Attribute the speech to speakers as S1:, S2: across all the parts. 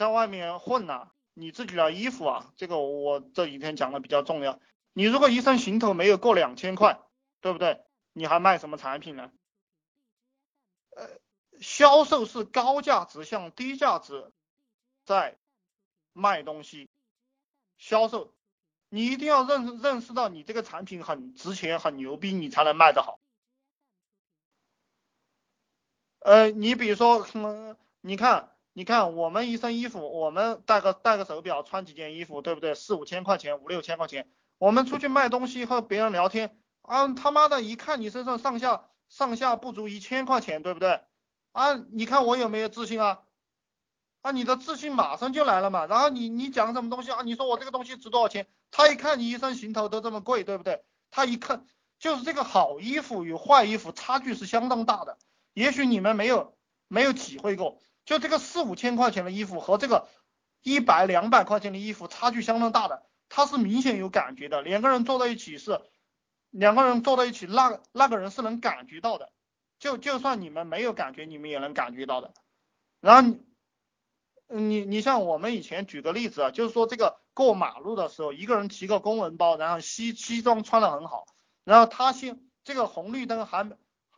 S1: 在外面混呐，你自己的衣服啊，这个我这几天讲的比较重要。你如果一身行头没有过两千块，对不对？你还卖什么产品呢？呃，销售是高价值向低价值在卖东西，销售你一定要认认识到你这个产品很值钱、很牛逼，你才能卖得好。呃，你比如说，嗯，你看，你看，我们一身衣服，我们戴个戴个手表，穿几件衣服，对不对？四五千块钱，五六千块钱，我们出去卖东西和别人聊天，啊，他妈的，一看你身上上下上下不足一千块钱，对不对？啊，你看我有没有自信啊？啊，你的自信马上就来了嘛。然后你你讲什么东西啊？你说我这个东西值多少钱？他一看你一身行头都这么贵，对不对？他一看就是这个好衣服与坏衣服差距是相当大的。也许你们没有没有体会过，就这个四五千块钱的衣服和这个一百两百块钱的衣服差距相当大的，他是明显有感觉的。两个人坐在一起是两个人坐在一起，那那个人是能感觉到的。就就算你们没有感觉，你们也能感觉到的。然后你你你像我们以前举个例子啊，就是说这个过马路的时候，一个人提个公文包，然后西西装穿的很好，然后他先这个红绿灯还。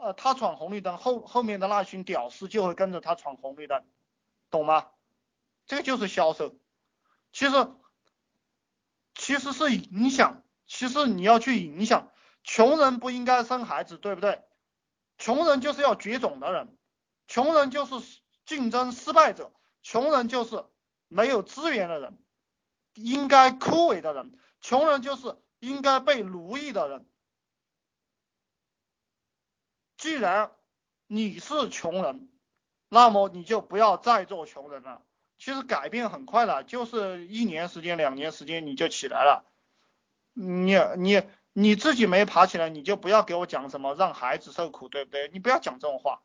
S1: 呃，他闯红绿灯，后后面的那群屌丝就会跟着他闯红绿灯，懂吗？这个就是销售。其实，其实是影响，其实你要去影响。穷人不应该生孩子，对不对？穷人就是要绝种的人，穷人就是竞争失败者，穷人就是没有资源的人，应该枯萎的人，穷人就是应该被奴役的人。既然你是穷人，那么你就不要再做穷人了。其实改变很快的，就是一年时间、两年时间你就起来了。你你你自己没爬起来，你就不要给我讲什么让孩子受苦，对不对？你不要讲这种话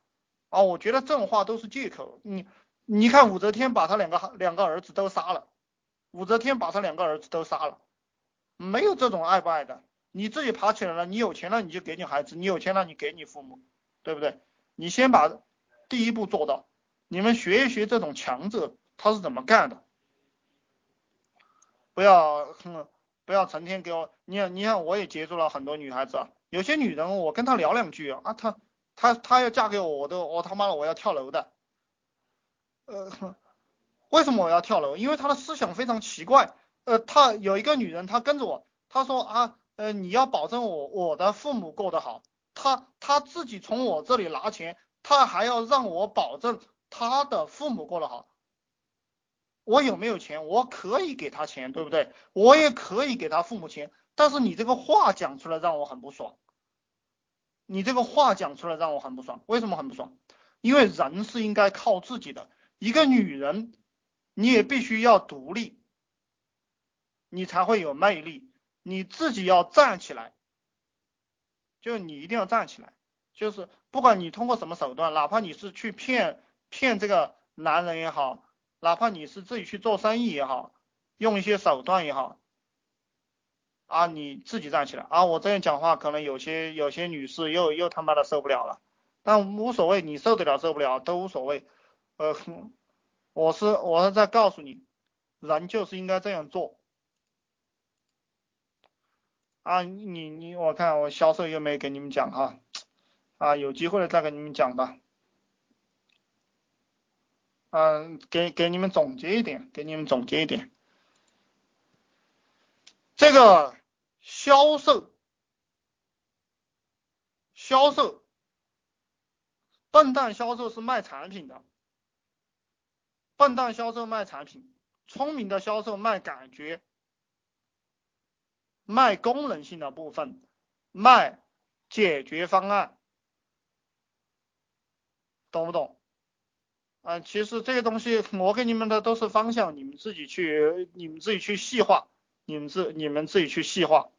S1: 啊！我觉得这种话都是借口。你你看武则天把他两个两个儿子都杀了，武则天把他两个儿子都杀了，没有这种爱不爱的。你自己爬起来了，你有钱了你就给你孩子，你有钱了你给你父母，对不对？你先把第一步做到，你们学一学这种强者他是怎么干的，不要哼，不要成天给我，你你看我也接触了很多女孩子啊，有些女人我跟她聊两句啊，她她她要嫁给我，我都我他妈的我要跳楼的，呃，为什么我要跳楼？因为她的思想非常奇怪，呃，她有一个女人她跟着我，她说啊。呃，你要保证我我的父母过得好，他他自己从我这里拿钱，他还要让我保证他的父母过得好。我有没有钱？我可以给他钱，对不对？我也可以给他父母钱，但是你这个话讲出来让我很不爽。你这个话讲出来让我很不爽，为什么很不爽？因为人是应该靠自己的，一个女人你也必须要独立，你才会有魅力。你自己要站起来，就你一定要站起来，就是不管你通过什么手段，哪怕你是去骗骗这个男人也好，哪怕你是自己去做生意也好，用一些手段也好，啊，你自己站起来啊！我这样讲话，可能有些有些女士又又他妈的受不了了，但无所谓，你受得了受不了都无所谓，呃，我是我是在告诉你，人就是应该这样做。啊，你你我看我销售又没给你们讲哈，啊，有机会了再给你们讲吧。嗯，给给你们总结一点，给你们总结一点。这个销售，销售，笨蛋销售是卖产品的，笨蛋销售卖产品，聪明的销售卖感觉。卖功能性的部分，卖解决方案，懂不懂？啊，其实这些东西我给你们的都是方向，你们自己去，你们自己去细化，你们自你们自己去细化。